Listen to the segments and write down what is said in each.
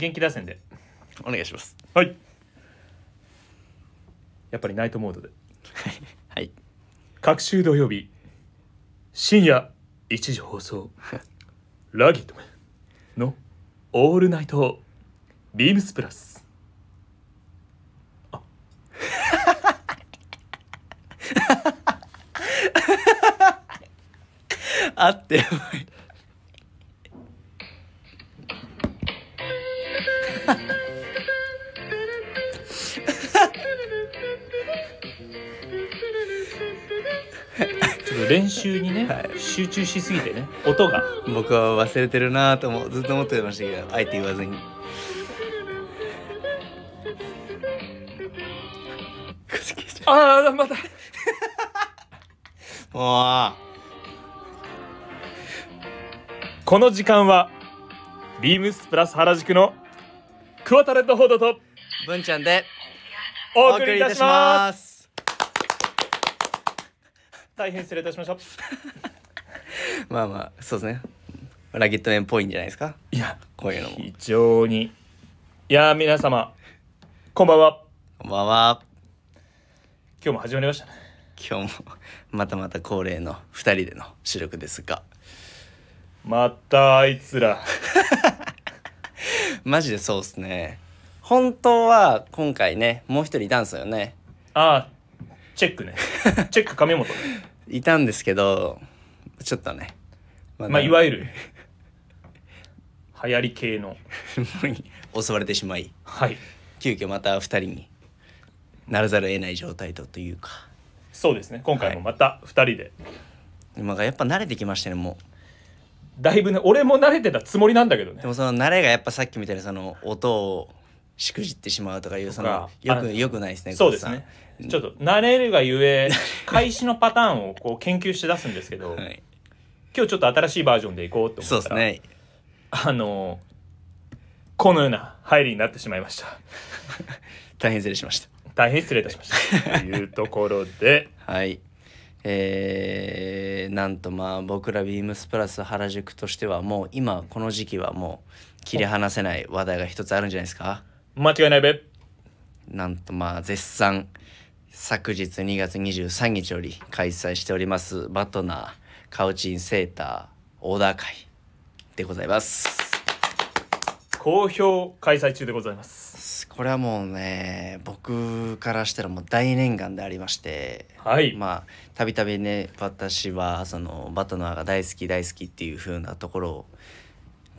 元気打線で。お願いします。はい。やっぱりナイトモードで。はい。各週土曜日深夜1時放送ラギットマンのオールナイトビームスプラス。あ。ってやばい練習にね、はい。集中しすぎてね音が。僕は忘れてるなぁともずっと思ってましたけどあえて言わずに。ああまた。もこの時間はビームスプラス原宿のクワタレット報道とう文ちゃんでお送りいたしますす大変失礼いたしました まあまあそうですね。ラゲットメンっぽいんじゃないですか？いやこういうのも。非常に。いやー皆様こんばんは。こんばんは。今日も始まりましたね。今日もまたまた恒例の2人での収録ですが。またあいつら。マジでそうっすね。本当は今回ねもう一人いたんですよね。ああチェックね。チェック亀本ね。いたんですけどちょっとね。ままあいわゆゆる流行り系の。る 襲われてしまい。はい。急遽また2人にならざるを得ない状態とというか。そうですね。今回もまた2人で、まあやっぱ慣れてきましたねもだいぶね俺も慣れてたつもりなんだけどね。うでもその慣れがやっぱさっきみたいにその音をしくじってしまうとかいうそのよくよくないですねそうですね。ちょっと慣れるがゆえ開始のパターンをこう研究して出すんですけど、はい。今日ちょっと新しいバージョンでいこうと思ったらそうですね。あのこのような入りになってしまいました。大変失礼しました。大変失礼いたしました。というところで。はい。えー、なんとまあ僕らビームスプラス原宿としてはもう今この時期はもう切り離せない話題が一つあるんじゃないですか？間違いないべ。なんとまあ絶賛昨日2月23日より開催しておりますバトナーカウチンセーターオーダー会でございます。好評開催中でございます。これはもうね僕からしたらもう大念願でありましてはい、まあたびたびね私はそのバトナーが大好き大好きっていう風なところを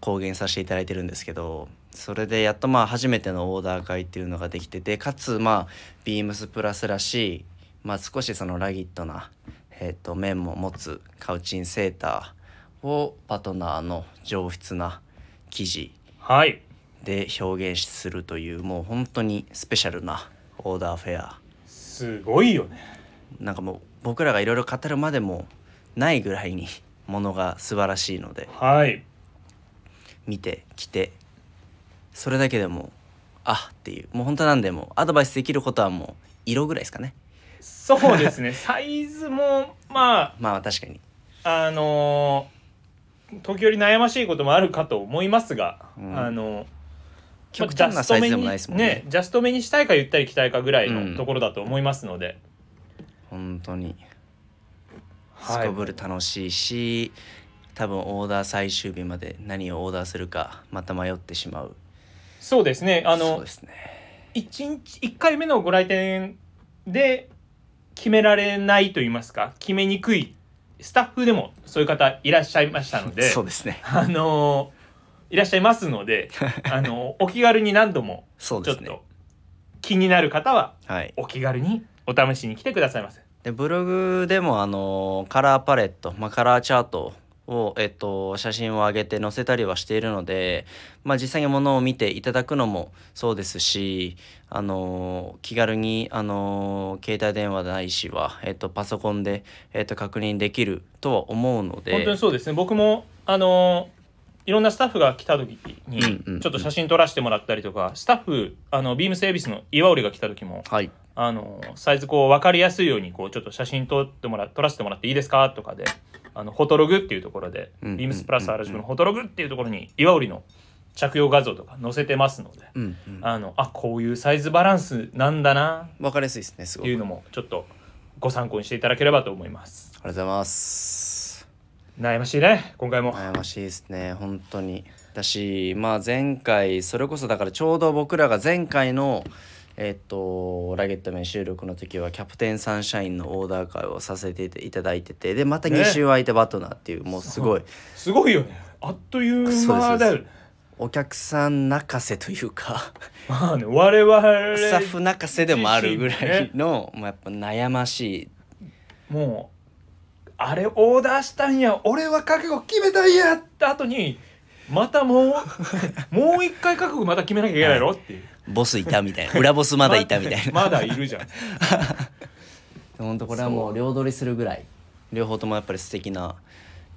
公言させていただいてるんですけどそれでやっとまあ初めてのオーダー会っていうのができててかつまあビームスプラスらしい、まあ、少しそのラギットな、えー、と面も持つカウチンセーターをバトナーの上質な生地はい。で表現するというもう本当にスペシャルなオーダーフェア。すごいよね。なんかもう僕らがいろいろ語るまでもないぐらいにものが素晴らしいので。はい見てきてそれだけでもあっていうもう本当なんでもうアドバイスできることはもう色ぐらいですかね。そうですね。サイズもままあ確かにああのー時折悩ましいこともあるかと思いますが、うん。あの極端なサイズでもないですもんね。ジャスト目にしたいかゆったり着たいかぐらいうん。のところだと思いますので、本当に。すはい。こぶる楽しいし、多分オーダー最終日まで何をオーダーするかまた迷ってしまう。そうですね。あのそうですね。一日1回目のご来店で決められないと言いますか決めにくいスタッフでもそういう方いらっしゃいましたのでそうですね。あのいらっしゃいますので あのお気軽に何度もちょっと気になる方ははい。お気軽にお試しに来てくださいませ。でブログでもあのカラーパレット、まあ、カラーチャートを、えっと、写真を上げて載せたりはしているので、まあ、実際にものを見ていただくのもそうですしあの気軽にあの携帯電話ないしは、えっと、パソコンで、えっと、確認できるとは思うので。本当にそうですね。僕もあのいろんなスタッフが来た時にちょっと写真撮らせてもらったりとかスタッフあのビームセービスの岩織が来た時もはい。あのサイズこう分かりやすいようにこうちょっと写真撮ってもら撮らせてもらっていいですかとかであのフォトログっていうところで、ビームスプラス原宿のフォトログっていうところに岩織の着用画像とか載せてますので、うんうん。あのあこういうサイズバランスなんだな分かりやすいですねすごく。っていうのもちょっとご参考にしていただければと思います。ありがとうございます。悩ましいね今回も。悩ましいですね本当に。だしまあ前回それこそだからちょうど僕らが前回のえっとラゲットメン収録の時はキャプテンサンシャインのオーダー会をさせていただいててでまた2週空いてバトナーっていう、もうすごい。すごいよね。あっという間だよね。お客さん泣かせというか。まあね我々スタッフ泣かせでもあるぐらいの、もうやっぱ悩ましい。もうあれオーダーしたんや俺は覚悟決めたんやって後にまたもう もう一回覚悟また決めなきゃいけないのっていうボスいたみたいな。裏ボスまだいたみたいな。まだいるじゃん。本当これはもう両取りするぐらい。両方ともやっぱり素敵な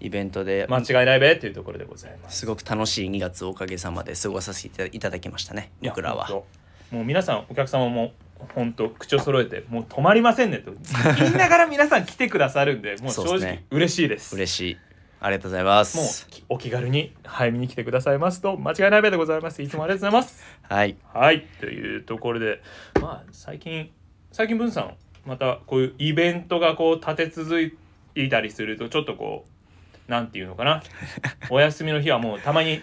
イベントで、間違いないべっていうところでございます。すごく楽しい2月をおかげさまで過ごさせていただきましたね僕らは。もう皆さんお客様も本当口を揃えてもう止まりませんねと。言いながら皆さん来てくださるんでもう正直嬉しいです。嬉しいありがとうございます。もうきお気軽に早めに来てくださいますと間違いないべでございます。いつもありがとうございます。はい。はいというところでまあ最近最近文さんまたこういうイベントがこう立て続いたりするとちょっとこうなんていうのかな。お休みの日はもうたまに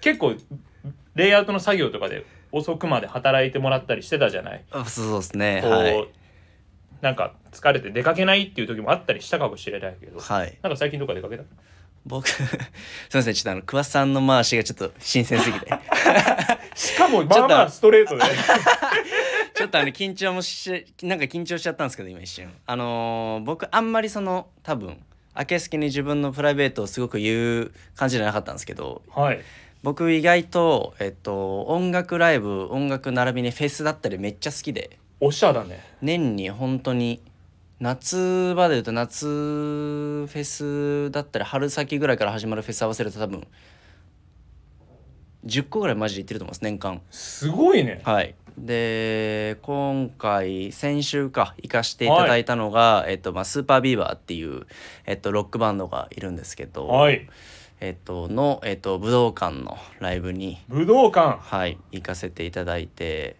結構レイアウトの作業とかで遅くまで働いてもらったりしてたじゃない。あそうそうですね。こう、はい。なんか疲れて出かけないっていう時もあったりしたかもしれないけど、はい。なんか最近どっか出かけた？僕 すいませんちょっとあの桑田さんの回しがちょっと新鮮すぎて。しかもちょっとまあまあストレートで。ちょっとあの緊張もしなんか緊張しちゃったんですけど今一瞬。あのー僕あんまりその多分明けすけに自分のプライベートをすごく言う感じじゃなかったんですけどはい。僕意外と、えっと、音楽ライブ音楽並びにフェスだったりめっちゃ好きで。おっしゃだね。年に本当に夏場でいうと夏フェスだったり春先ぐらいから始まるフェス合わせると多分10個ぐらいマジで行ってると思います年間。すごいね。はい。で今回先週か行かしていただいたのが、えっとまあ、スーパービーバーっていう、えっと、ロックバンドがいるんですけど、はい。えっとの、えっと、武道館のライブに武道館。はい行かせていただいて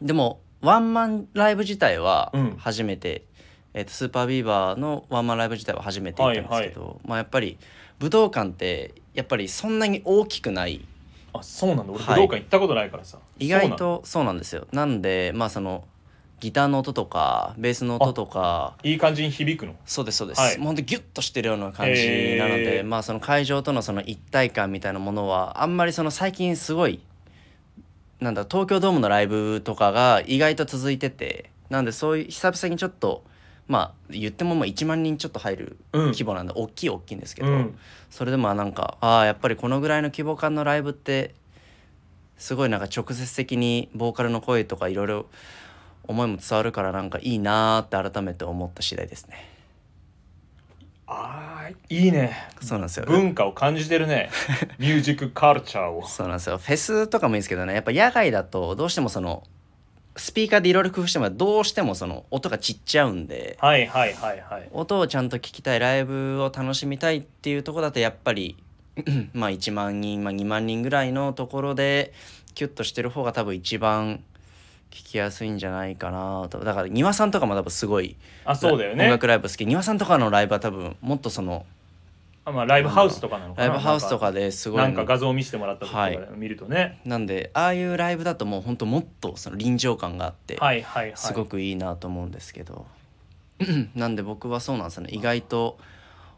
でもワンマンライブ自体はうん。初めて、えっとスーパービーバーのワンマンライブ自体は初めて行ったんですけど、まあやっぱり武道館ってやっぱりそんなに大きくない。あそうなんだ。俺武はい。道館行ったことないからさ、意外とそうなんですよ。なんでまあそのギターの音とかベースの音とかいい感じに響くの？そうですそうです、はい。もうほんとギュッとしてるような感じなので、へー。まあその会場とのその一体感みたいなものはあんまりその最近すごいなんだ東京ドームのライブとかが意外と続いててなんでそういう久々にちょっとまあ言ってもまあ1万人ちょっと入るうん。規模なんで、大きい大きいんですけど、うん。それでもなんかああやっぱりこのぐらいの規模感のライブってすごいなんか直接的にボーカルの声とかいろいろ思いも伝わるからなんかいいなーって改めて思った次第ですね。あーい。いね。そうなんですよ。文化を感じてるね。ミュージックカルチャーを。そうなんですよ。フェスとかもいいんですけどね。やっぱ野外だとどうしてもそのスピーカーでいろいろ工夫してもどうしてもその音がちっちゃうんで。はいはいはいはい。音をちゃんと聞きたいライブを楽しみたいっていうところだとやっぱり まあ1万人、まあ、2万人ぐらいのところでキュッとしてる方が多分一番聞きやすいんじゃないかなと。だから庭さんとかも多分すごいあそうだよね。音楽ライブ好き。庭さんとかのライブは多分もっとそのあまあライブハウスとかなのかな。ライブハウスとかですごいなんか画像を見せてもらった時とか見るとね、なんでああいうライブだともうほんともっとその臨場感があって、はいはいはい。すごくいいなと思うんですけど。なんで僕はそうなんですよね。意外と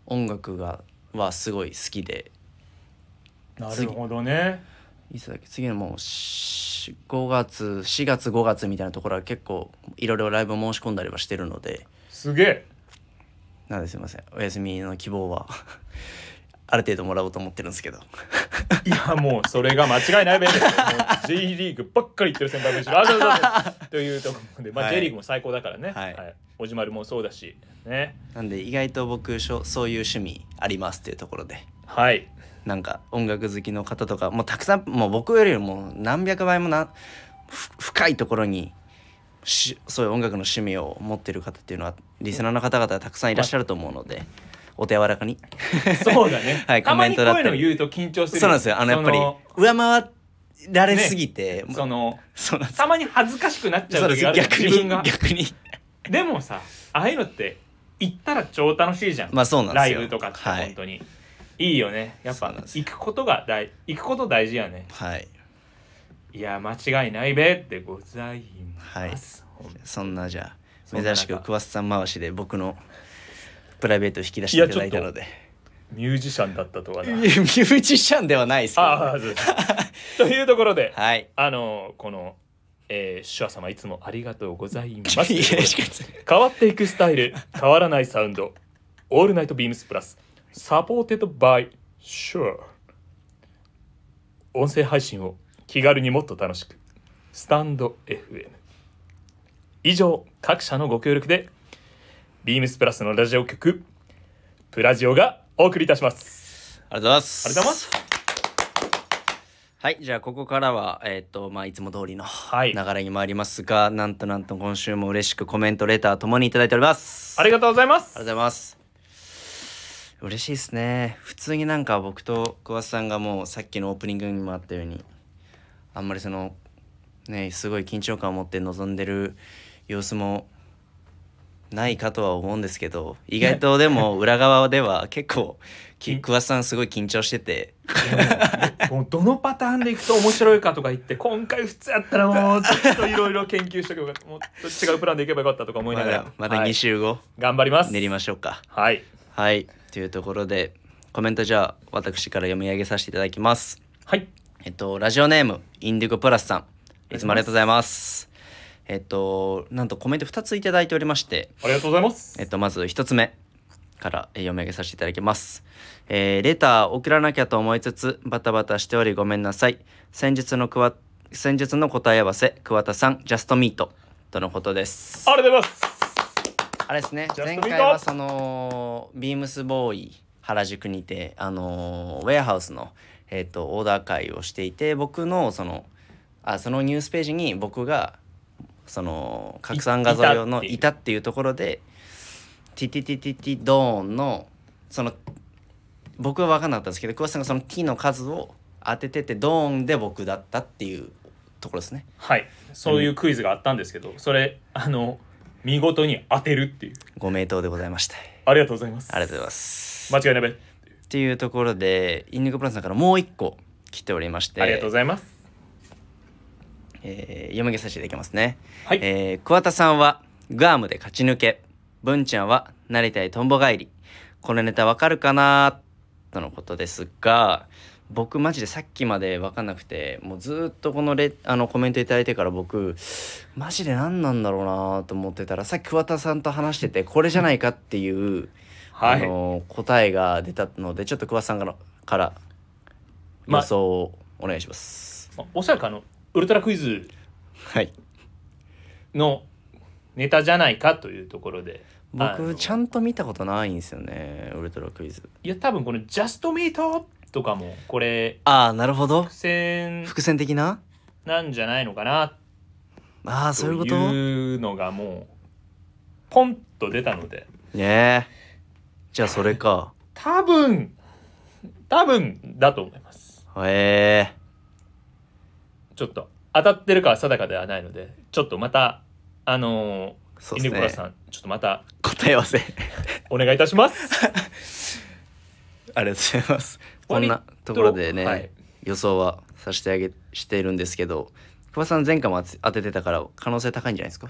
音楽がはすごい好きで。なるほどね。いつだっけ次のもうし5月4月5月みたいなところは結構いろいろライブ申し込んだりはしてるので。すげえ。なんですいません。お休みの希望は ある程度もらおうと思ってるんですけど。いやもうそれが間違いないべ。です J リーグばっかり言ってる先輩もいるしあそうそうそう。というところで、まあ、はい。J リーグも最高だからね、はい。おじまるもそうだしね。なんで意外と僕しょそういう趣味ありますっていうところで。はいなんか音楽好きの方とかもうたくさんもう僕よりも何百倍もなふ深いところにしそういう音楽の趣味を持ってる方っていうのはリスナーの方々はたくさんいらっしゃると思うので、お手柔らかに。そうだね、はいコメントだったり。の言うと緊張する。そうなんですよ。あのやっぱりそ上回られすぎて、そのそうなんです。たまに恥ずかしくなっちゃそう時がある逆に自分が。逆に。でもさああいうのって行ったら超楽しいじゃん、まあそうなんですライよブとかってはい。本当に、い、いよね。やっぱ行くことが大行くこと大事やね。はい。いや間違いないべってございます、ほんそんなじゃあ珍しく桑田さん回しで僕のプライベートを引き出していただいたので。ミュージシャンだったとはなミュージシャンではないですけど、ああそうです。というところではい。あのこのえー、 Shure 様いつもありがとうございます。変わっていくスタイル変わらないサウンド All Night BEAMS+ supported by Shure音声配信を気軽にもっと楽しく。スタンド FM 以上各社のご協力でビームスプラスのラジオ局プラジオがお送りいたします。ありがとうございます。ありがとうございます。はいじゃあここからはえっ、とまあいつも通りのはい。流れに参りますが、なんとなんと今週も嬉しくコメントレターともにいただいております。ありがとうございます。ありがとうございます嬉しいですね。普通になんか僕と桑田さんがもうさっきのオープニングにもあったようにあんまりそのねすごい緊張感を持って臨んでる様子もないかとは思うんですけど意外とでも裏側では結構き桑田さんすごい緊張してて。もうどのパターンでいくと面白いかとか言って今回普通やったらもうちょっといろいろ研究しとけばよかったもっと違うプランでいけばよかったとか思いまながら。だまだ2はい。週後頑張ります。練りましょうか。はい。はいというところでコメントじゃあ私から読み上げさせていただきますはいえっと、ラジオネーム、インディゴプラスさん。いつもありがとうございます。えっと、なんとコメント2ついただいておりまして、ありがとうございますえっと、まず1つ目からえー読み上げさせていただきます。えーレター送らなきゃと思いつつ、バタバタしておりごめんなさい。先日の先日の答え合わせ、桑田さん、ジャストミート。とのことです。ありがとうございますあれですね。前回はそのビームスボーイ原宿にてあのウェアハウスの、えー、とオーダー会をしていて僕のそのあそのニュースページに僕がその拡散画像用のいいたっていうところでティティティティティドーンのその僕は分かんなかったんですけど桑田さんがその T の数を当てててドーンで僕だったっていうところですね。はい。そういうクイズがあったんですけどそれあの見事に当てるっていう。ご名答でございました。ありがとうございます。ありがとうございます。間違いないべ。っていうところでインディゴプラスさんからもう一個来ておりまして。ありがとうございます。えー読み上げさせていただきますね、はい。えー桑田さんはグアムで勝ち抜け。文ちゃんはなりたいとんぼ帰り。このネタわかるかなとのことですが僕マジでさっきまで分かんなくてもうずーっとこのレあのコメントいただいてから僕マジで何なんだろうなと思ってたらさっき桑田さんと話しててこれじゃないかっていう、はい。あの答えが出たのでちょっと桑田さんからからま予想をお願いします。まおそらくあのウルトラクイズはい。のネタじゃないかというところで僕ちゃんと見たことないんですよねウルトラクイズ。いや多分この「ジャストミートとかもこれああなるほど。伏線伏線的な？なんじゃないのかなああそういうこと？というのがもうポンと出たので。ねえ。じゃあそれか。多分多分だと思います。へえ。ちょっと当たってるかは定かではないのでちょっとまたあのそうですね。イネコラさんちょっとまた答え合わせ。お願いいたします。ありがとうございますこん割なところでね、はい。予想はさせてあげしているんですけど久保さん前回も当て当ててたから可能性高いんじゃないですか、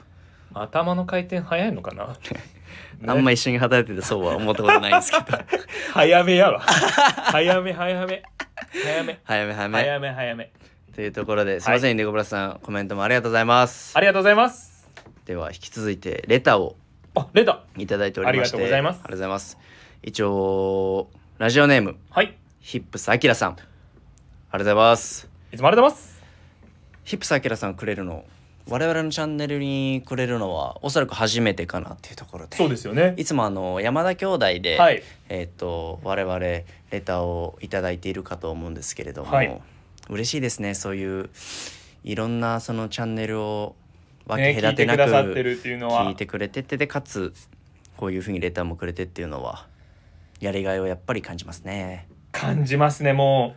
頭の回転早いのかな、あんま一緒に働いててそうは思ったことないんですけど。早めやわ。早 め早め。早め。早め早め。早め早め。というところですいません、インディゴブラスさんコメントもありがとうございます。ありがとうございます。では引き続いてレターをあレタいただいておりまして。ありがとうございます。ありがとうございます。一応ラジオネーム。はいヒップスアキラさん。ありがとうございます。いつもありがとうございます。ヒップスアキラさんくれるの我々のチャンネルにくれるのはおそらく初めてかなっていうところで。そうですよね。いつもあの山田兄弟で、はい。えっ、と我々レターをいただいているかと思うんですけれども、はい。嬉しいですね。そういういろんなそのチャンネルを分け隔てなくださってるっていうのは。聞いてくれててでかつこういうふうにレターもくれてっていうのはやりがいをやっぱり感じますね感じますねも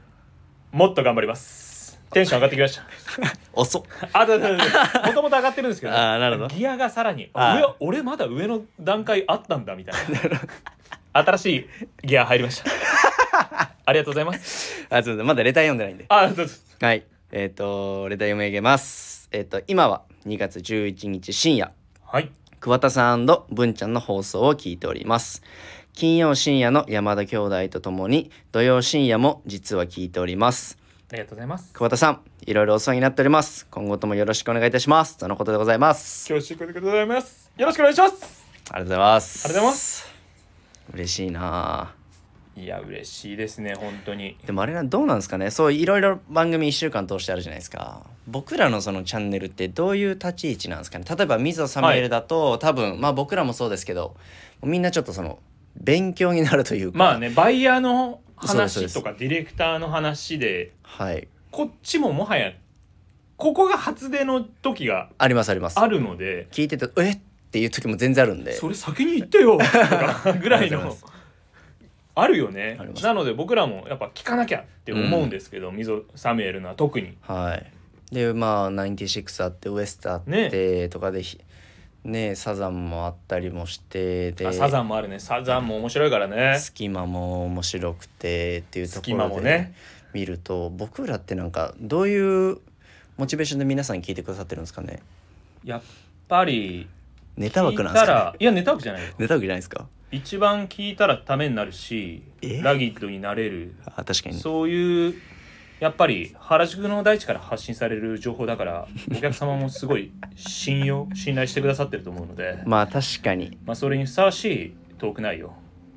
う。もっと頑張ります。テンション上がってきました。遅っ。あだだだだもともと上がってるんですけどね、あーなるほど。ギアがさらに上俺まだ上の段階あったんだみたいな。新しいギア入りました。ありがとうございます。あすいません。まだレター読んでないんで。あどうぞはい。えっ、とレター読み上げます。えっ、と今は2月11日深夜。はい。桑田さん文ちゃんの放送を聞いております金曜深夜の山田兄弟とともに土曜深夜も実は聞いております。ありがとうございます。桑田さんいろいろお世話になっております。今後ともよろしくお願いいたします。とのことでございます。恐縮でございます。よろしくお願いします。ありがとうございます。ありがとうございます。嬉しいな。あいや嬉しいですね本当に。でもあれなどうなんですかね。そういろいろ番組1週間通してあるじゃないですか。僕らのそのチャンネルってどういう立ち位置なんですかね。例えば水野サミュエルだと、多分まあ僕らもそうですけどみんなちょっとその勉強になるというか。まあねバイヤーの話とかディレクターの話ではい。こっちももはやここが初出の時がありますあります。あるので聞いてて「え？っ?」ていう時も全然あるんで。それ先に言ってよとか ぐらいのあるよね。なので僕らもやっぱ聞かなきゃって思うんですけど、溝サミュエルのは特に。はい。でまあ96あってウエストあってとかでひねサザンもあったりもしてであサザンもあるね。サザンも面白いからね。隙間も面白くてっていうところでもね。見ると僕らってなんかどういうモチベーションで皆さん聞いてくださってるんですかね？やっぱりネタ枠なんですからねいやネタ枠じゃないよ。ネタ枠じゃないですか？一番聞いたらためになるしえ？ラギッドになれる。あ確かに。そういうやっぱり原宿の大地から発信される情報だから お客様もすごい信用信頼してくださってると思うので、まあ確かに。まあ、それにふさわしいトーク内容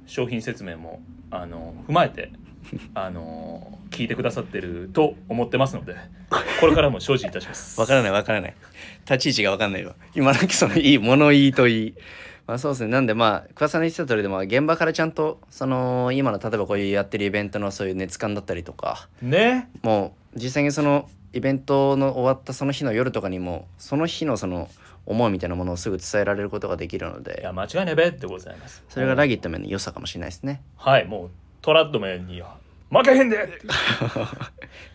商品説明もあの踏まえて あの聞いてくださってると思ってますのでこれからも精進いたします。わからないわからない。立ち位置がわかんないわ。今なんかそのいい物言いといいまあそうですね。なんでまあ桑さんの言ってた通りでも現場からちゃんとその今の例えばこういうやってるイベントのそういう熱感だったりとかね。もう実際にそのイベントの終わったその日の夜とかにもその日のその思いみたいなものをすぐ伝えられることができるのいでや間違いねべってございます。それがラギット面の良さかもしれないですね。はいもうトラッドメンには負けへんで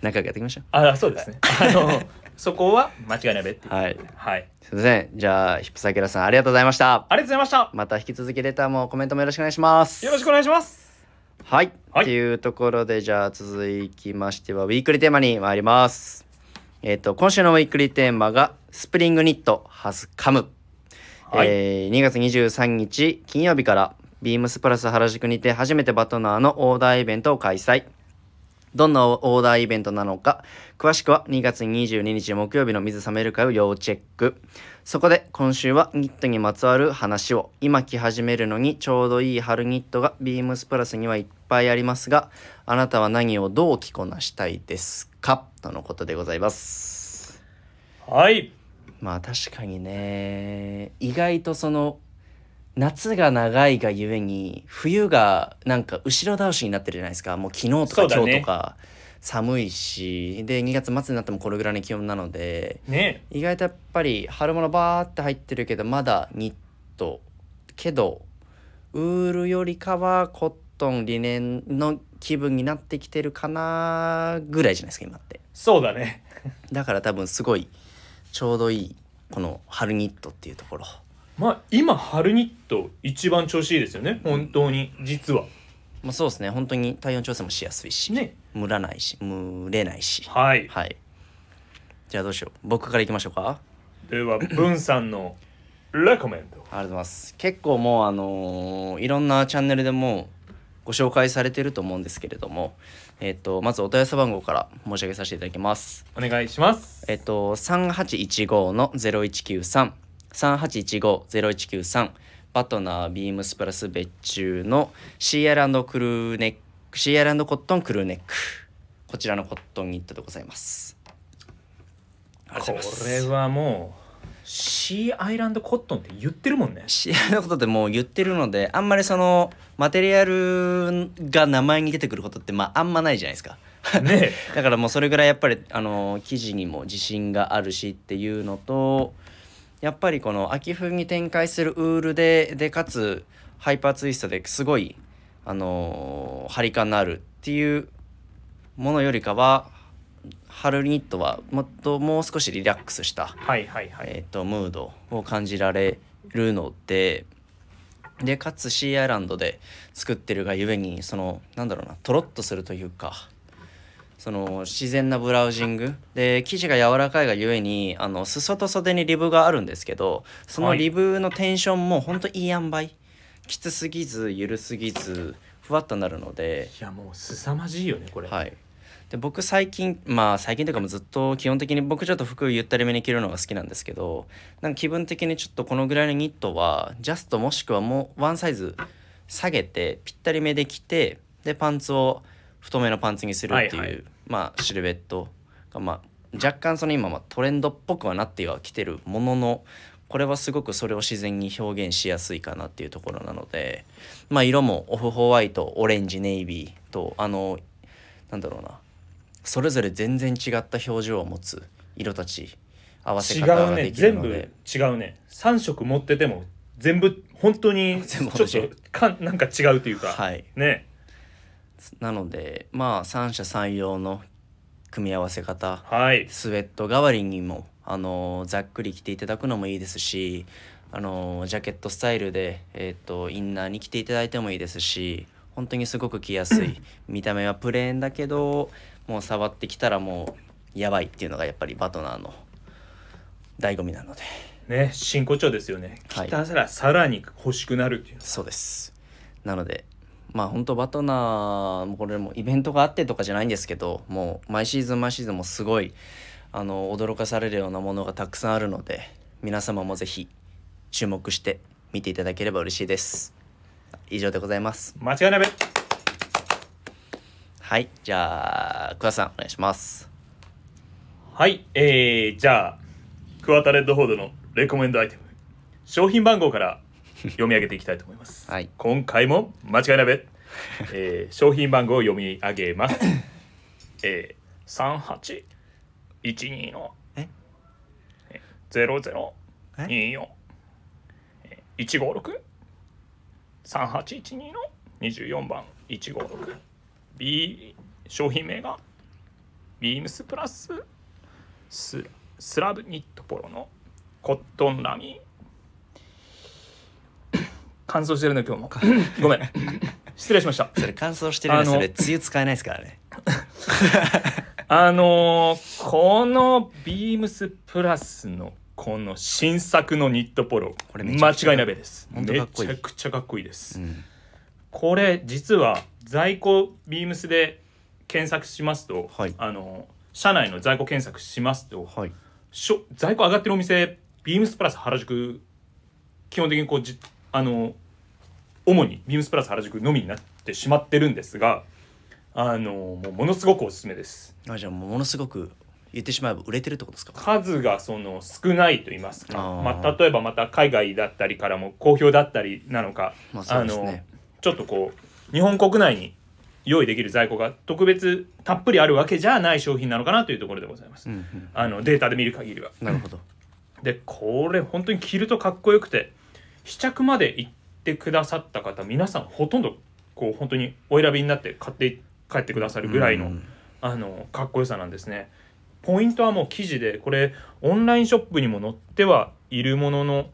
仲良くやっていきましょう。あそうですね。あのそこは間違いないべっていう。はい。はい。すいません。じゃあヒップサケラさんありがとうございました。ありがとうございました。また引き続きレターもコメントもよろしくお願いします。よろしくお願いします。はい、はい。っていうところでじゃあ続きましてはウィークリーテーマに参ります。えっ、と今週のウィークリーテーマがスプリングニットハズカム、はい。えー2月23日金曜日からビームスプラス原宿にて初めてバトナーのオーダーイベントを開催どんなオーダーイベントなのか詳しくは2月22日木曜日の水冷める会を要チェック。そこで今週はニットにまつわる話を今着始めるのにちょうどいい春ニットがビームスプラスにはいっぱいありますがあなたは何をどう着こなしたいですか？とのことでございます。はい。まあ確かにね意外とその夏が長いがゆえに冬がなんか後ろ倒しになってるじゃないですか。もう昨日とか今日とか。寒いし。で2月末になってもこれぐらいの気温なので。ね。意外とやっぱり春物バーって入ってるけどまだニット。けどウールよりかはコットンリネンの気分になってきてるかなぐらいじゃないですか今って。そうだね。だから多分すごいちょうどいいこの春ニットっていうところまあ今春ニット一番調子いいですよね。本当に。実は。まあそうですね。本当に体温調整もしやすいし、ね。蒸らないし。蒸れないし。はい。はい。じゃあどうしよう。僕からいきましょうか。では 文さんのレコメンドありがとうございます。結構もうあのーいろんなチャンネルでもご紹介されてると思うんですけれどもえっ、とまずお問い合わせ番号から申し上げさせていただきます。お願いします。えっ、と3815の0193 3815-0193バトナービームスプラス別注の CR& クルーネック CR& コットンクルーネック。こちらのコットンニットでございます。これはもうシーアイランドコットンって言ってるもんね。CR のことでもう言ってるのであんまりそのマテリアルが名前に出てくることってまああんまないじゃないですか。ね だからもうそれぐらいやっぱりあの生地にも自信があるしっていうのとやっぱりこの秋冬に展開するウールででかつハイパーツイストですごいあの張り感のあるっていうものよりかは春ニットはもっともう少しリラックスした、はいはいはい、えー、とムードを感じられるのででかつシーアイランドで作ってるがゆえにそのなんだろうなとろっとするというかその自然なブラウジング。で生地が柔らかいがゆえにあの裾と袖にリブがあるんですけどそのリブのテンションもほんといい塩梅。きつすぎず緩すぎずふわっとなるので。いやもう凄まじいよねこれ、はい。で僕最近まあ最近というかもうずっと基本的に僕ちょっと服ゆったりめに着るのが好きなんですけどなんか気分的にちょっとこのぐらいのニットはジャストもしくはもうワンサイズ下げてぴったりめで着てでパンツを太めのパンツにするっていう、まあシルベットがまあ若干その今まあトレンドっぽくはなってはきてるもののこれはすごくそれを自然に表現しやすいかなっていうところなのでまあ色もオフホワイトオレンジネイビーとあのなんだろうなそれぞれ全然違った表情を持つ色たち合わせ違方がうねできる全部ので、違うね。3色持ってても全部本当にちょっとかなんか違うというか、はい。ねなのでまあ三者三様の組み合わせ方はい。スウェット代わりにもあのざっくり着ていただくのもいいですしあのジャケットスタイルで、えー、とインナーに着ていただいてもいいですし本当にすごく着やすい。見た目はプレーンだけどもう触ってきたらもうやばいっていうのがやっぱりバトナーの醍醐味なので。ね真骨頂ですよね。はい。着たらさらに欲しくなるっていう、そうです。なのでまあ本当バトナーもこれもイベントがあってとかじゃないんですけどもう毎シーズン毎シーズンもすごいあの驚かされるようなものがたくさんあるので皆様もぜひ注目して見ていただければ嬉しいです。以上でございます。間違いないべ。はいじゃあ桑田さんお願いします。はいえー、じゃあクワタレッドフォードのレコメンドアイテム。商品番号から読み上げていきたいと思います、はい。今回も間違いないべ、えー、商品番号を読み上げます。えー、3812のえ？え0024え？156 3812の24番。156B 商品名が。ビームスプラス。ススラブニットポロのコットンラミー乾燥してるね今日も。ごめん。失礼しました。それ乾燥してるんであのそれ梅雨使えないですからね。あのーこのビームスプラスのこの新作のニットポロこれ間違いないべですめちゃくちゃかっこいいです、うん。これ実は在庫ビームスで検索しますと、はい。あの社内の在庫検索しますとはい。しょ在庫上がってるお店ビームスプラス原宿基本的にこうじあの主にビームスプラス原宿のみになってしまってるんですがあのもうものすごくおすすめです。あじゃあものすごく言ってしまえば売れてるってことですか？数がその少ないと言いますか。まあ、例えばまた海外だったりからも好評だったりなのか、まあね。のちょっとこう日本国内に用意できる在庫が特別たっぷりあるわけじゃない商品なのかなというところでございます、うんうん。あのデータで見る限りは。なるほど。でこれ本当に着るとかっこよくて試着まで行ってくださった方皆さんほとんどこう本当にお選びになって買って帰ってくださるぐらいの、うん。あのかっこよさなんですね。ポイントはもう記事でこれオンラインショップにも載ってはいるものの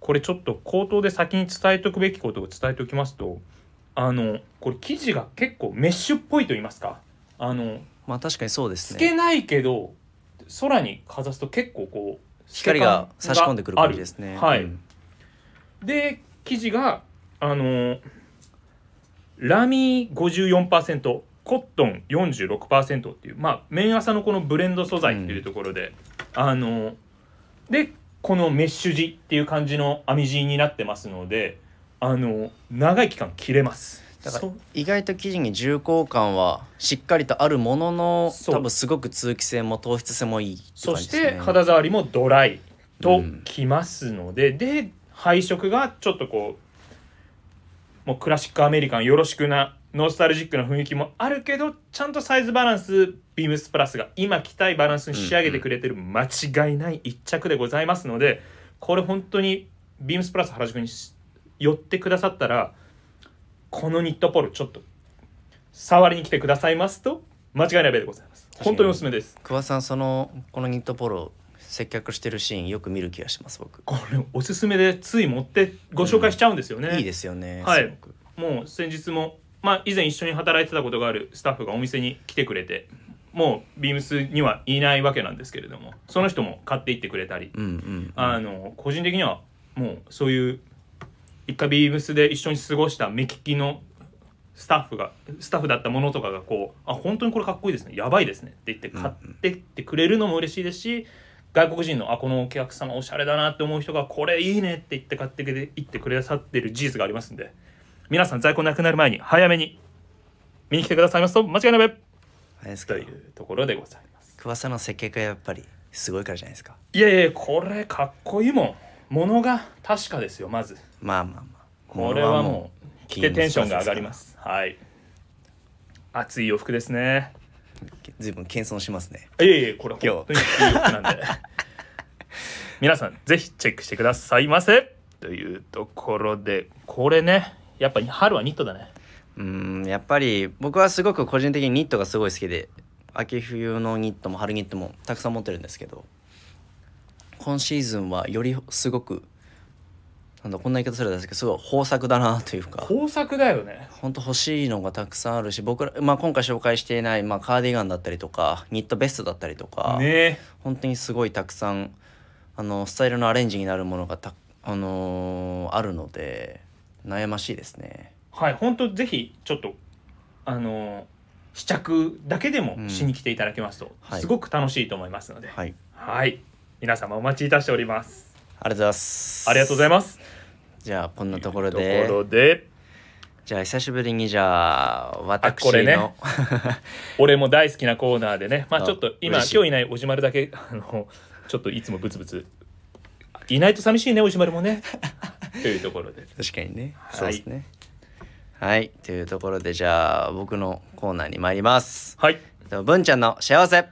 これちょっと口頭で先に伝えておくべきことを伝えておきますとあのこれ生地が結構メッシュっぽいと言いますか。あのまあ確かにそうですね。つけないけど空にかざすと結構こう光が差し込んでくる感じですね。はい。うんで生地があのラミー54%コットン46%っていうまあ綿麻のこのブレンド素材っていうところで、あのでこのメッシュ地っていう感じの編み地になってますのであの長い期間着れます。だからそ意外と生地に重厚感はしっかりとあるものの多分すごく通気性も糖質性もいいってそし感じですね。て肌触りもドライとうん。きますので、で配色がちょっとこうもうクラシックアメリカンよろしくなノスタルジックな雰囲気もあるけどちゃんとサイズバランスビームスプラスが今着たいバランスに仕上げてくれてる間違いない一着でございますのでこれ本当にビームスプラス原宿にし寄ってくださったらこのニットポロちょっと触りに来てくださいますと間違いないべでございます。本当におすすめです。桑さんそのこのニットポロ接客してるシーンよく見る気がします僕、これおすすめでつい持ってご紹介しちゃうんですよね、いいですよねはい。もう先日もまあ以前一緒に働いてたことがあるスタッフがお店に来てくれてもうビームスにはいないわけなんですけれどもその人も買っていってくれたり、うんうんあの個人的にはもうそういう一回ビームスで一緒に過ごした目利きのスタッフがスタッフだったものとかがこう「あ本当にこれかっこいいですね。やばいですね」って言って買ってってくれるのも嬉しいですし外国人の「あこのお客様おしゃれだな」って思う人が「これいいね」って言って買ってくれ言ってくださってる事実がありますんで。皆さん在庫なくなる前に早めに見に来てくださいますと間違いないべというところでございます。桑さんの接客がやっぱりすごいからじゃないですか？いやいやこれかっこいいもん。ものが確かですよまず。まあまあまあ。これはもうう着てテンションが上がります。はい。暑い洋服ですね随分謙遜しますね。いえいえこれ今日。本当にいいなんで。皆さんぜひチェックしてくださいませ。というところでこれねやっぱり春はニットだね。うーんやっぱり僕はすごく個人的にニットがすごい好きで秋冬のニットも春ニットもたくさん持ってるんですけど今シーズンはよりすごくなんだこんな言い方するんですけどすごい豊作だなというか。豊作だよね。本当欲しいのがたくさんあるし僕ら、まあ、今回紹介していない、まあ、カーディガンだったりとかニットベストだったりとか、ね。本当にすごいたくさんあのスタイルのアレンジになるものがた、あのーあるので悩ましいですね。はい本当ぜひちょっとあの試着だけでもしに来ていただけますと、はい。すごく楽しいと思いますので。はい。はい。皆様お待ちいたしております。ありがとうございます。ありがとうございますじゃあこんなところとで。ころで。じゃあ久しぶりにじゃあ私のこれね。俺も大好きなコーナーでね。まああちょっと今今日いないおじまるだけ あのちょっといつもブツブツ。いないと寂しいねおじまるもね。というところで。確かにね、はい。そうですね。はい。というところでじゃあ僕のコーナーに参ります。はい。えっと文ちゃんの幸せ。あり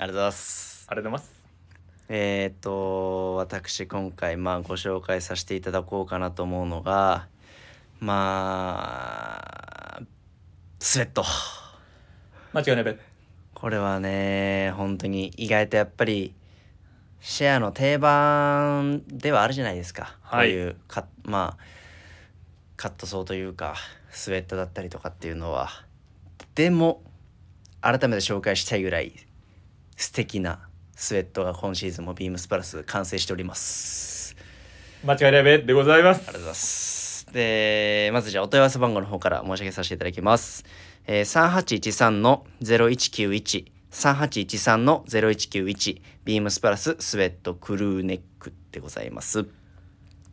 がとうございます。ありがとうございますえーっと私今回まあご紹介させていただこうかなと思うのがまあスウェット。間違いないべ。これはね本当に意外とやっぱりシェアの定番ではあるじゃないですか、はい。こういうカまあカットソーというかスウェットだったりとかっていうのは。でも改めて紹介したいぐらい素敵なスウェットが今シーズンもビームスプラス完成しております間違いないべでございますありがとうございます。で、まずじゃあお問い合わせ番号の方から申し上げさせていただきます。えー、3813の0191、3813の0191、ビームスプラススウェットクルーネックでございます。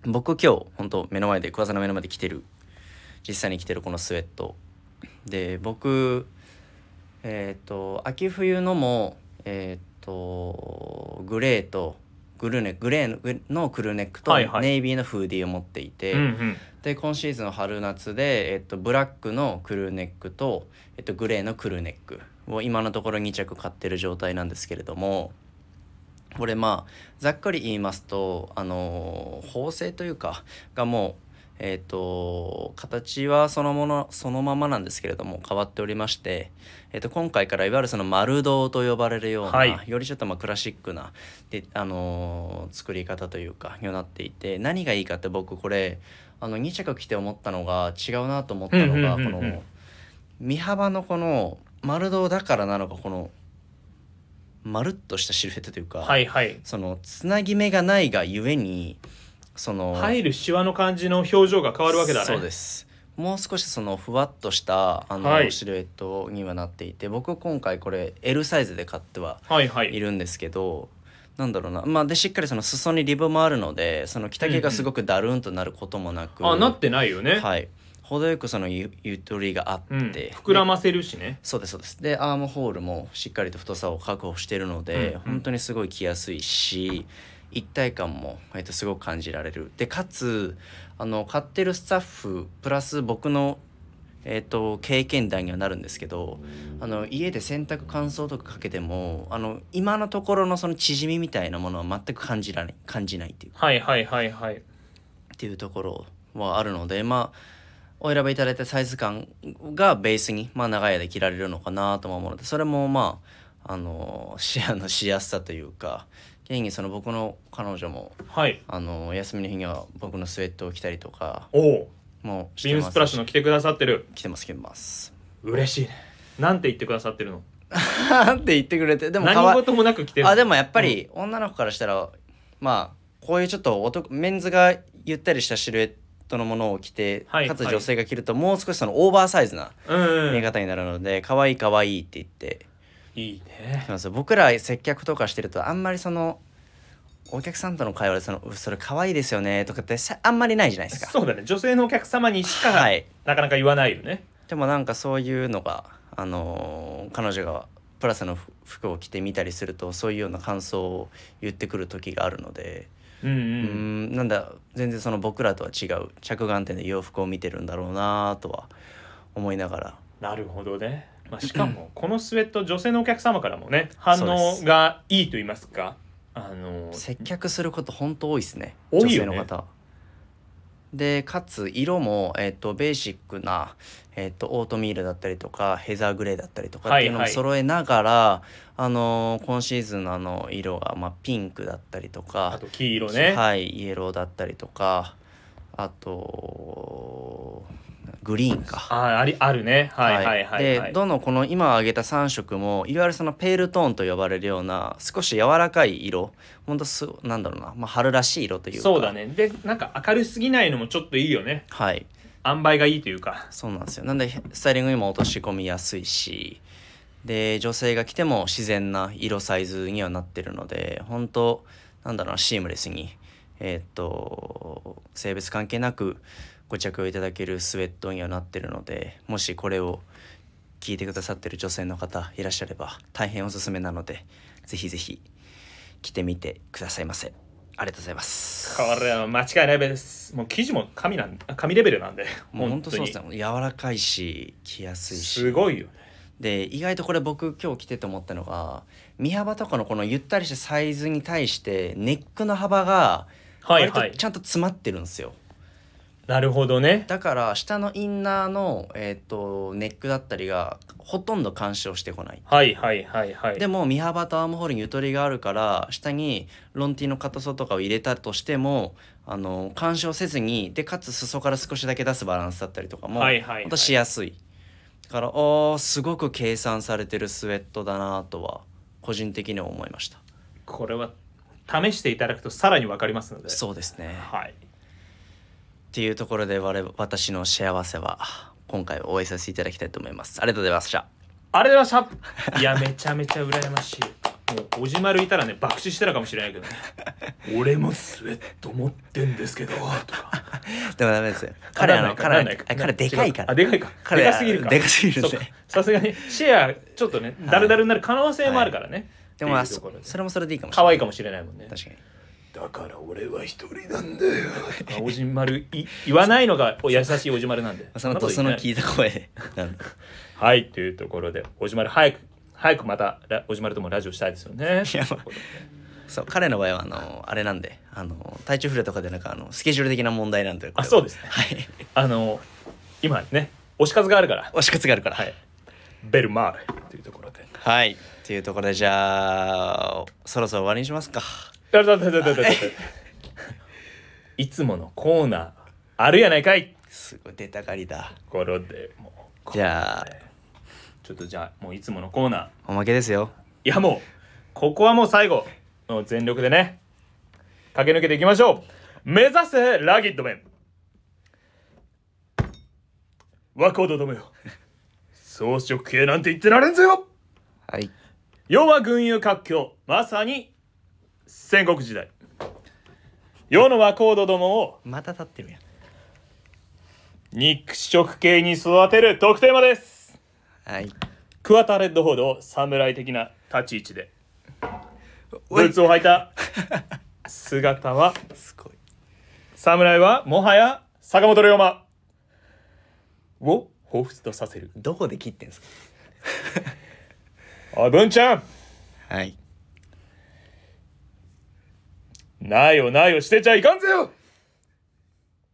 僕今日、本当目の前で、桑さんの目の前で着てる、実際に着てるこのスウェット。で、僕、えっ、と、秋冬のも、えっ、と、グレーと、グルーネグレーのクルーネックとはいはいネイビーのフーディーを持っていて、うんうん。で今シーズンの春夏で、えっと、ブラックのクルーネックと、えっと、グレーのクルーネックを今のところ2着買ってる状態なんですけれどもこれまあざっくり言いますとあのー縫製というかがもうえっ、と形はそのものそのままなんですけれども変わっておりまして、えっと今回からいわゆるその丸胴と呼ばれるような、はい。よりちょっとまあクラシックなで、あのー作り方というかになっていて何がいいかって僕これあの2着着て思ったのが違うなと思ったのがこの身幅のこの丸胴だからなのかこのまるっとしたシルエットというか、はいはい。そのつなぎ目がないがゆえにその入るシワの感じの表情が変わるわけだね。そうです。もう少しそのふわっとしたあの、はい。シルエットにはなっていて僕今回これ L サイズで買ってははいはい。いるんですけどなんだろうな。まあでしっかりその裾にリブもあるのでその着丈がすごくダルーンとなることもなく、あなってないよね、はい。程よくそのゆゆとりがあって、うん、膨らませるしね。そうですそうです。でアームホールもしっかりと太さを確保しているので、うんうん。本当にすごい着やすいし一体感も、えっと、すごく感じられる。でかつあの買ってるスタッフプラス僕の、えっと、経験談にはなるんですけどあの家で洗濯乾燥とかかけてもあの今のところのその縮みみたいなものは全く感じられない感じないっていうはいはいはいはい。っていうところはあるのでまあお選びいただいたサイズ感がベースに、まあ、長い間着られるのかなとも思うのでそれもまああのしあのしやすさというか現にその僕の彼女もはい。あの休みの日には僕のスウェットを着たりとかおおもうしビームスプラスのし来てくださってる。着てます着てます。嬉しいね。なんて言ってくださってるの？って言ってくれてでもかわ何事もなく来てる。あでもやっぱり女の子からしたら、まあこういうちょっと男メンズがゆったりしたシルエットのものを着て、はいかつ女性が着るともう少しそのオーバーサイズなうん、うん、見え方になるので可愛い可愛いって言っていいね。そうなんですよ。僕ら接客とかしてるとあんまりそのお客さんとの会話でそのう「それ可愛いですよね」とかってさあんまりないじゃないですか。そうだね。女性のお客様にしか、はい。なかなか言わないよね。でもなんかそういうのが、あのー彼女がプラスの服を着てみたりするとそういうような感想を言ってくる時があるので。ううん。うーんんなんだ全然その僕らとは違う着眼点で洋服を見てるんだろうなとは思いながら。なるほどね、まあ、しかもこのスウェット女性のお客様からもね反応がいいと言いますかあの接客すること本当多いですね。多いよね。女性の方。でかつ色も、えっとベーシックな、えっとオートミールだったりとかヘザーグレーだったりとかっていうのもはいはい。揃えながら、あのー今シーズンのあの色が、まあ、ピンクだったりとあかと黄色ね、はいイエローだったりとかあとグリーンか。あありあるね。はいはい。はいはい、でどのこの今挙げた3色もいわゆるそのペールトーンと呼ばれるような少し柔らかい色。ほんとすなんだろうな、まあ、春らしい色というか。そうだね。でなんか明るすぎないのもちょっといいよね。はい。塩梅がいいというか。そうなんですよ。なんでスタイリングにも落とし込みやすいし。で女性が着ても自然な色サイズにはなってるので本当なんだろうなシームレスに。えーっと性別関係なくご着用いただけるスウェットにはなってるのでもしこれを聞いてくださってる女性の方いらっしゃれば大変おすすめなのでぜひぜひ着てみてくださいませ。ありがとうございます。これは間違いないです。もう生地も紙なん紙レベルなんでもう本本当そうですね。柔らかいし着やすいし。すごいよね。で意外とこれ僕今日着てて思ったのが身幅とかのこのゆったりしたサイズに対してネックの幅がはいはい。割とちゃんと詰まってるんですよ、なるほどね。だから下のインナーの、えー、とネックだったりがほとんど干渉してこない。はいはいはいはい。でも身幅とアームホールにゆとりがあるから下にロンティーの硬さとかを入れたとしてもあの干渉せずにでかつ裾から少しだけ出すバランスだったりとかも、はいはいはい。としやすい。だからあーすごく計算されてるスウェットだなとは個人的には思いました。これは試していただくとさらに分かりますので。そうですね。はいっていうところで我々私の幸せは今回応援させていただきたいと思います。ありがとうございましたありがとうございました いやめちゃめちゃ羨ましい。もうおじまるいたらね爆死してたかもしれないけどね。俺もスウェット持ってんですけどとか。でもダメですよ。彼あのなんないか彼なんない。かあ彼でかいから。あでかいか。彼でかすぎるか。でかすぎるさすがにシェアちょっとねダルダルになる可能性もあるからね、でもまあそっていで。それもそれでいいかもしれない。可愛いかもしれないもんね。確かにだから俺は一人なんだよ。おじまるい言わないのがお優しいおじまるなんで。そのドスその聞いた声。でなんだはいというところでおじまる早く早くまたラおじまるともラジオしたいですよね。いやまあそう彼の場合はあのあれなんであの体調不良とかでなんかあのスケジュール的な問題なんであそうですね。はい。あの今ね推し活があるから。推し活があるから。はい。ベルマーレというところで。はい。っていうところでじゃあそろそろ終わりにしますかだだだだだだだいつものコーナーあるやないかい。すごい出たがりだ。ところでもう。じゃあ。ちょっとじゃあもういつものコーナー。おまけですよ。いやもうここはもう最後もう全力でね。駆け抜けていきましょう。目指せラギッドメン。若人どもよ。装飾系なんて言ってられんぞよ。はい。世は群雄割拠まさに戦国時代。世の若人どもをまた立ってるやん。肉食系に育てる特テーマです。はい。クワタレッドほど侍的な立ち位置で。ブーツを履いた。姿は。すごい。侍はもはや坂本龍馬。を彷彿とさせる。どこで切ってんすか。おい文ちゃん。はいなよなよしてちゃいかんぜよ。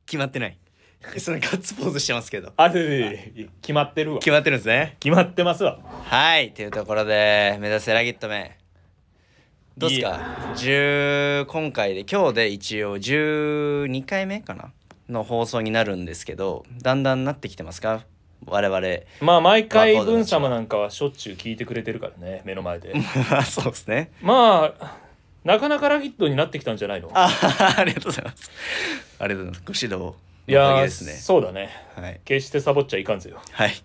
決まってない。それガッツポーズしてますけど。あれ決まってるわ。決まってるんですね。決まってますわ。はいというところで目指せラギットメどうっすか？10今回で今日で一応12回目かな？の放送になるんですけどだんだんなってきてますか？我々。まあ毎回文様なんかはしょっちゅう聞いてくれてるからね目の前で。そうですね。まあなかなかラギットになってきたんじゃないの？あ ありがとうございます。ありがとうございます。ご指導。いのおかやーげですね。そうだね。はい。決してサボっちゃいかんぜよ。はい。引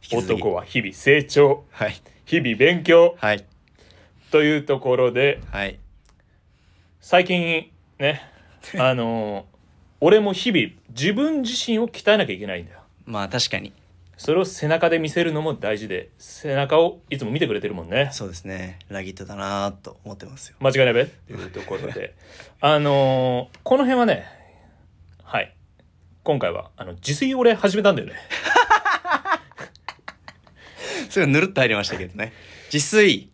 き続き。男は日々成長。はい。日々勉強。はい。というところではい。最近ねあのー俺も日々自分自身を鍛えなきゃいけないんだよ。まあ確かにそれを背中で見せるのも大事で背中をいつも見てくれてるもんね。そうですね。ラギットだなーと思ってますよ。間違いないべ？っていうところで。あのーこの辺はねはい。今回はあの自炊俺始めたんだよね。すごいぬるっと入りましたけどね。自炊。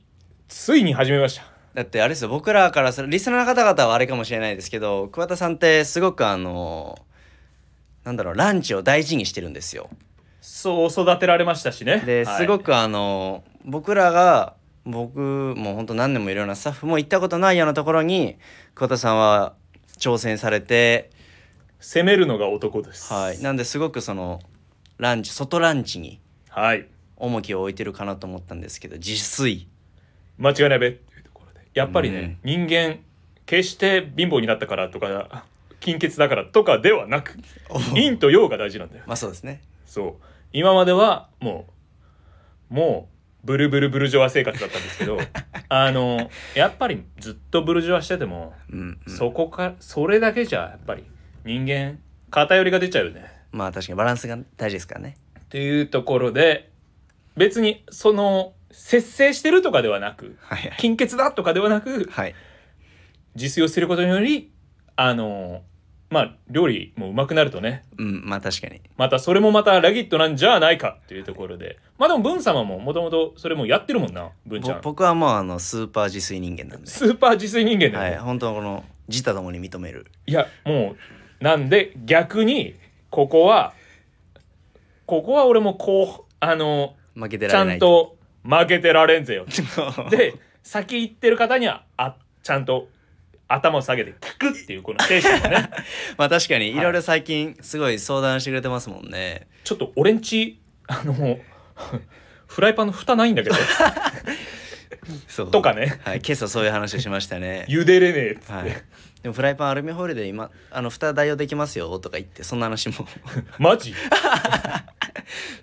ついに始めました。だってあれですよ。僕らからリスナーの方々はあれかもしれないですけど桑田さんってすごくあのなんだろうランチを大事にしてるんですよそう育てられましたしね。ですごくくあの僕らが僕もうほんと何年もいろんなスタッフも行ったことないようなところに桑田さんは挑戦されて攻めるのが男です。はい。なんですごくそのランチ外ランチにはい。重きを置いてるかなと思ったんですけど自炊。間違いないべ。っていうところで。やっぱりね、人間決して貧乏になったからとか 金欠だからとかではなく 陰と陽が大事なんだよ。まあそうですね。そう今まではもうもうブルブルブルジョワ生活だったんですけど あのやっぱりずっとブルジョワしてても、うん、うん、そこかそれだけじゃやっぱり人間偏りが出ちゃうよね。まあ確かにバランスが大事ですからね。っていうところで別にその節制してるとかではなくはいはい。金欠だとかではなくはい。自炊をすることによりあのまあ料理もうまくなるとね。うんまあ確かに。またそれもまたラギットなんじゃないかっていうところで。まあでも文様ももともとそれもやってるもんな文ちゃん。ぼ僕はもうあのスーパー自炊人間なんで。スーパー自炊人間だよね、はい本当この自他ともに認める。い、やもうなんで逆にここはここは俺もこうあの負けてちゃられない。んと負けてられんぜよ。で先行ってる方にはあちゃんと頭を下げて聞くっていうこの精神がね。まあ確かにい。ろいろ最近すごい相談してくれてますもんね。ちょっと俺んちあの フライパンの蓋ないんだけど。そう。とかね。はい今朝そういう話をしましたね。茹でれねえっつって、はい。でもフライパンアルミホイルで今あの蓋代用できますよとか言ってそんな話も。マジ？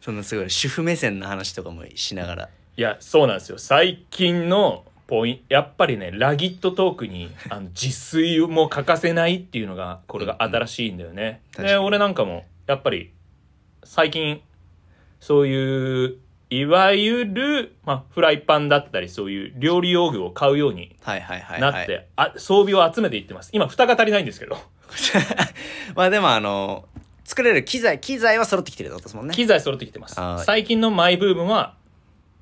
そんなすごい主婦目線の話とかもしながら。いやそうなんですよ。最近のポイントやっぱりねラギットトークに あの自炊も欠かせないっていうのがこれが新しいんだよね、で確かに。俺なんかもやっぱり最近そういういわゆる、まあ、フライパンだったりそういう料理用具を買うようにはいはいはい、はい、なって、あ装備を集めていってます。今蓋が足りないんですけど。まあでもあの作れる機材機材は揃ってきてるってことですもんね。機材揃ってきてます。はい最近のマイブームは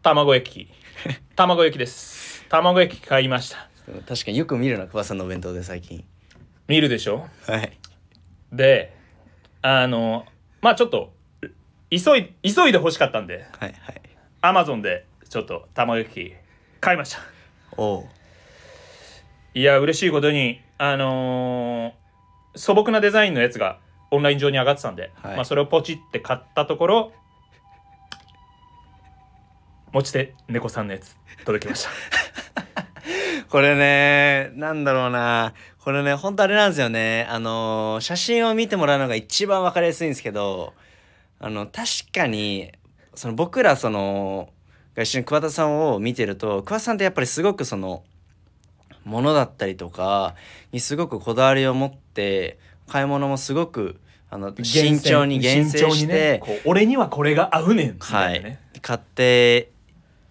卵焼き。卵焼きです卵焼き買いました。確かによく見るな桑さんのお弁当で最近。見るでしょ？はい。であのまあちょっと急い急いで欲しかったんではいはい。アマゾンでちょっと卵焼き買いました。おう。いや嬉しいことにあのー素朴なデザインのやつがオンライン上に上がってたんで、はい。まあ、それをポチって買ったところ持ち手猫さんのやつ届きました。これねなんだろうな。これね本当あれなんですよね。あのー写真を見てもらうのが一番わかりやすいんですけどあの確かにその僕らそのが一緒に桑田さんを見てると桑田さんってやっぱりすごくそのものだったりとかにすごくこだわりを持って買い物もすごくあの慎重に厳選慎重にして、ね俺にはこれが合うねんみたはい。買って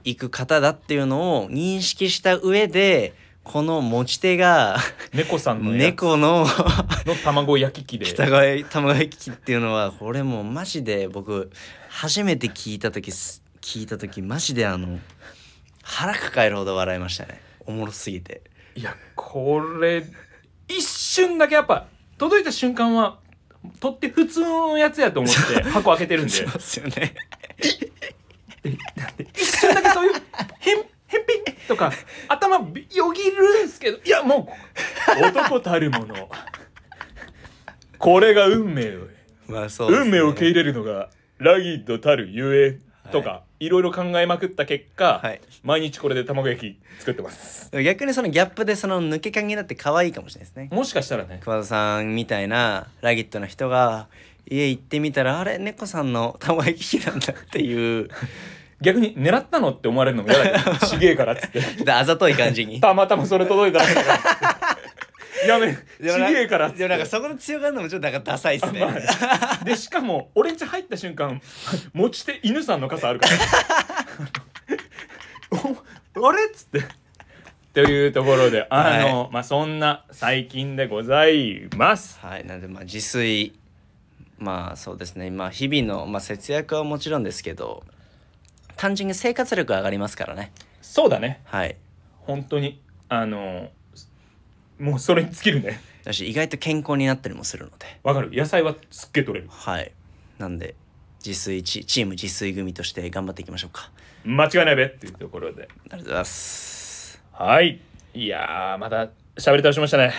いく方だっていうのを認識した上でこの持ち手が 猫さんの猫のの卵焼き器で。北川玉焼き器っていうのはこれもうマジで僕初めて聞いた時す聞いた時マジであの腹抱えるほど笑いましたね。おもろすぎて。いやこれ一瞬だけやっぱ届いた瞬間は取って普通のやつやと思って箱開けてるんで。そうですよね一瞬だけそういうへんへんぴんとか頭よぎるんすけど。いやもう男たるもの。これが運命を。まあそうですね。運命を受け入れるのがラギッドたるゆえとか、い、ろいろ考えまくった結果、はい。毎日これで卵焼き作ってます。でも逆にそのギャップでその抜け感になって可愛いかもしれないですね。もしかしたらね。熊田さんみたいなラギットの人が家行ってみたらあれ猫さんの卵焼き器なんだっていう。逆に狙ったのって思われるのも嫌だけど ちげえからっつって。であざとい感じに。たまたまそれ届いたら やめちげえからっつって。でもなんかそこの強がるのもちょっとなんかダサいっすね、まあでしかも俺ん家入った瞬間持ち手犬さんの傘あるから。おあれっつって。というところであの、まあそんな最近でございます。はいなんでまあ自炊まあそうですね。まあ日々の、まあ、節約はもちろんですけど単純に生活力上がりますからね。そうだね。はい。本当に。あのもうそれに尽きるね。だし意外と健康になったりもするので。わかる。野菜はすっげえ取れる。はい。なんで自炊チチーム自炊組として頑張っていきましょうか。間違いないべっていうところで。ありがとうございます。はい。いやーまた喋り倒しましたね。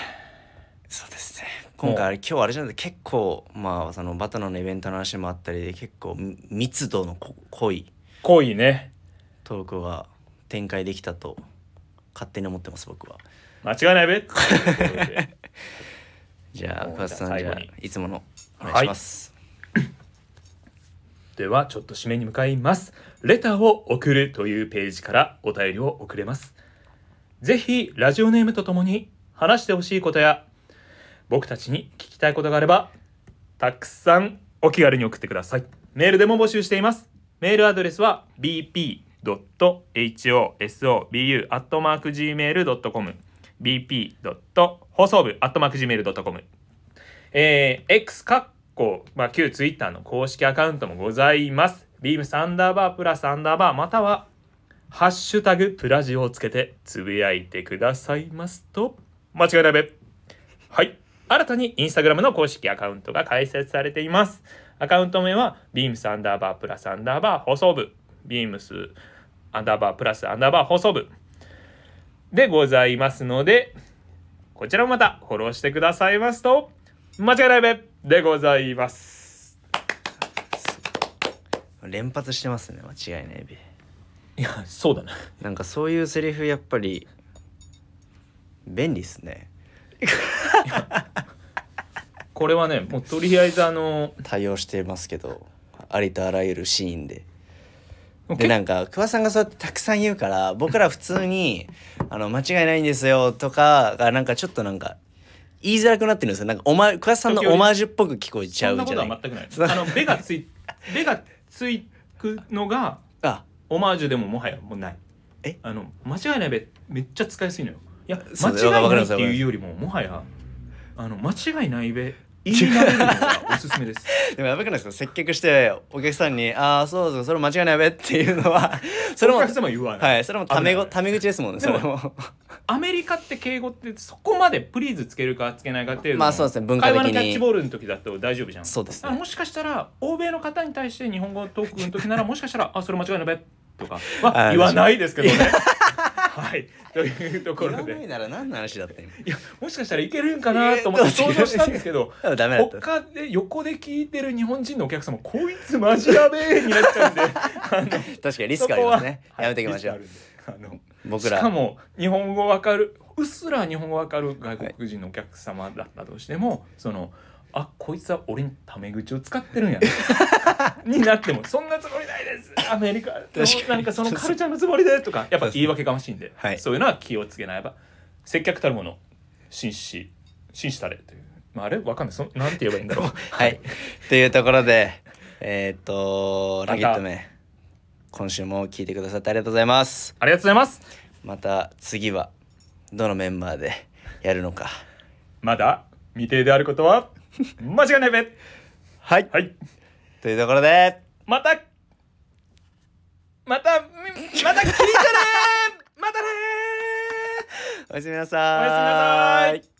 そうですね今回今日あれじゃなくて結構まあそのバタナのイベントの話もあったりで結構み密度のこ濃い濃いね。トークが展開できたと勝手に思ってます僕は。間違いないべ。じゃあ桑田さんじゃいつものお願いします、ではちょっと締めに向かいます。レターを送るというページからお便りを送れます。ぜひラジオネームとともに話してほしいことや僕たちに聞きたいことがあればたくさんお気軽に送ってくださいメールでも募集していますメールアドレスは bp.hosobu.gmail.com bp. 放送部 .gmail.com えー、X かっこ、まあ、旧 Twitter の公式アカウントもございます。ビームサンダーバープラスアンダーバーまたは、ハッシュタグプラジオをつけてつぶやいてくださいますと、間違いないべ。はい。新たにインスタグラムの公式アカウントが開設されています。アカウント名は、ビームスアンダーバープラスアンダーバー放送部、ビームスアンダーバープラスアンダーバー放送部でございますので、こちらもまたフォローしてくださいますと、間違いないべでございます。連発してますね間違いないべいや、そうだな。なんかそういうセリフやっぱり便利っすね これはね、もうとりあえずあの、対応してますけどありとあらゆるシーンで。で結なんか桑さんがそうやってたくさん言うから僕ら普通に「あの間違いないんですよ」とかがなんかちょっとなんか言いづらくなってるんですよ。なんかおま桑さんのオマージュっぽく聞こえちゃうんじゃなはい全くないそう。あの、ベがつい、ベがついくのが、あ。オマージュでももはやもうない。え？あの、間違いないべめっちゃ使いやすいのよ。いや、間違いないっていうよりも、もはや、あの、間違いないべ、言い慣れるのがおすすめです。でもやばくないですか？接客してお客さんに「ああそうそうそれ間違いないべ」っていうのはそれもお客様言わない。はいそれもタメ口ですもんねそれも。アメリカって敬語ってそこまでプリーズつけるかつけないかっていうのまあそうですね文化的に。会話のキャッチボールの時だと大丈夫じゃん。そうですね。もしかしたら欧米の方に対して日本語トークの時ならもしかしたら「あそれ間違いないべ」とかはあ言わないですけどねはい。というところ言わないでなら何の話だった今。いやもしかしたらいけるんかなと思って想像したんですけど でもダメだった。他で横で聞いてる日本人のお客様こいつマジやべえになっちゃうんで 確かにリスクありますねやめていきましょう。あの僕ら。しかも日本語わかるうっすら日本語わかる外国人のお客様だったとしても、そのあこいつは俺にタメ口を使ってるんやな になってもそんなつもりないです。アメリカの確かに。何かそのカルチャーのつもりでとかやっぱ言い訳がましいんで、はい。そういうのは気をつけない。ば接客たるもの紳士紳士たれという、まあ、あれわかんない。そなんて言えばいいんだろう。はい。というところで、えーっと、ラギット名、今週も聞いてくださってありがとうございます。ありがとうございます。また次は、どのメンバーでやるのか。まだ未定であることは間違いないべ。はい。はい。というところで、またまたみまた聞いてねまたねおやすみなさおやすみなさい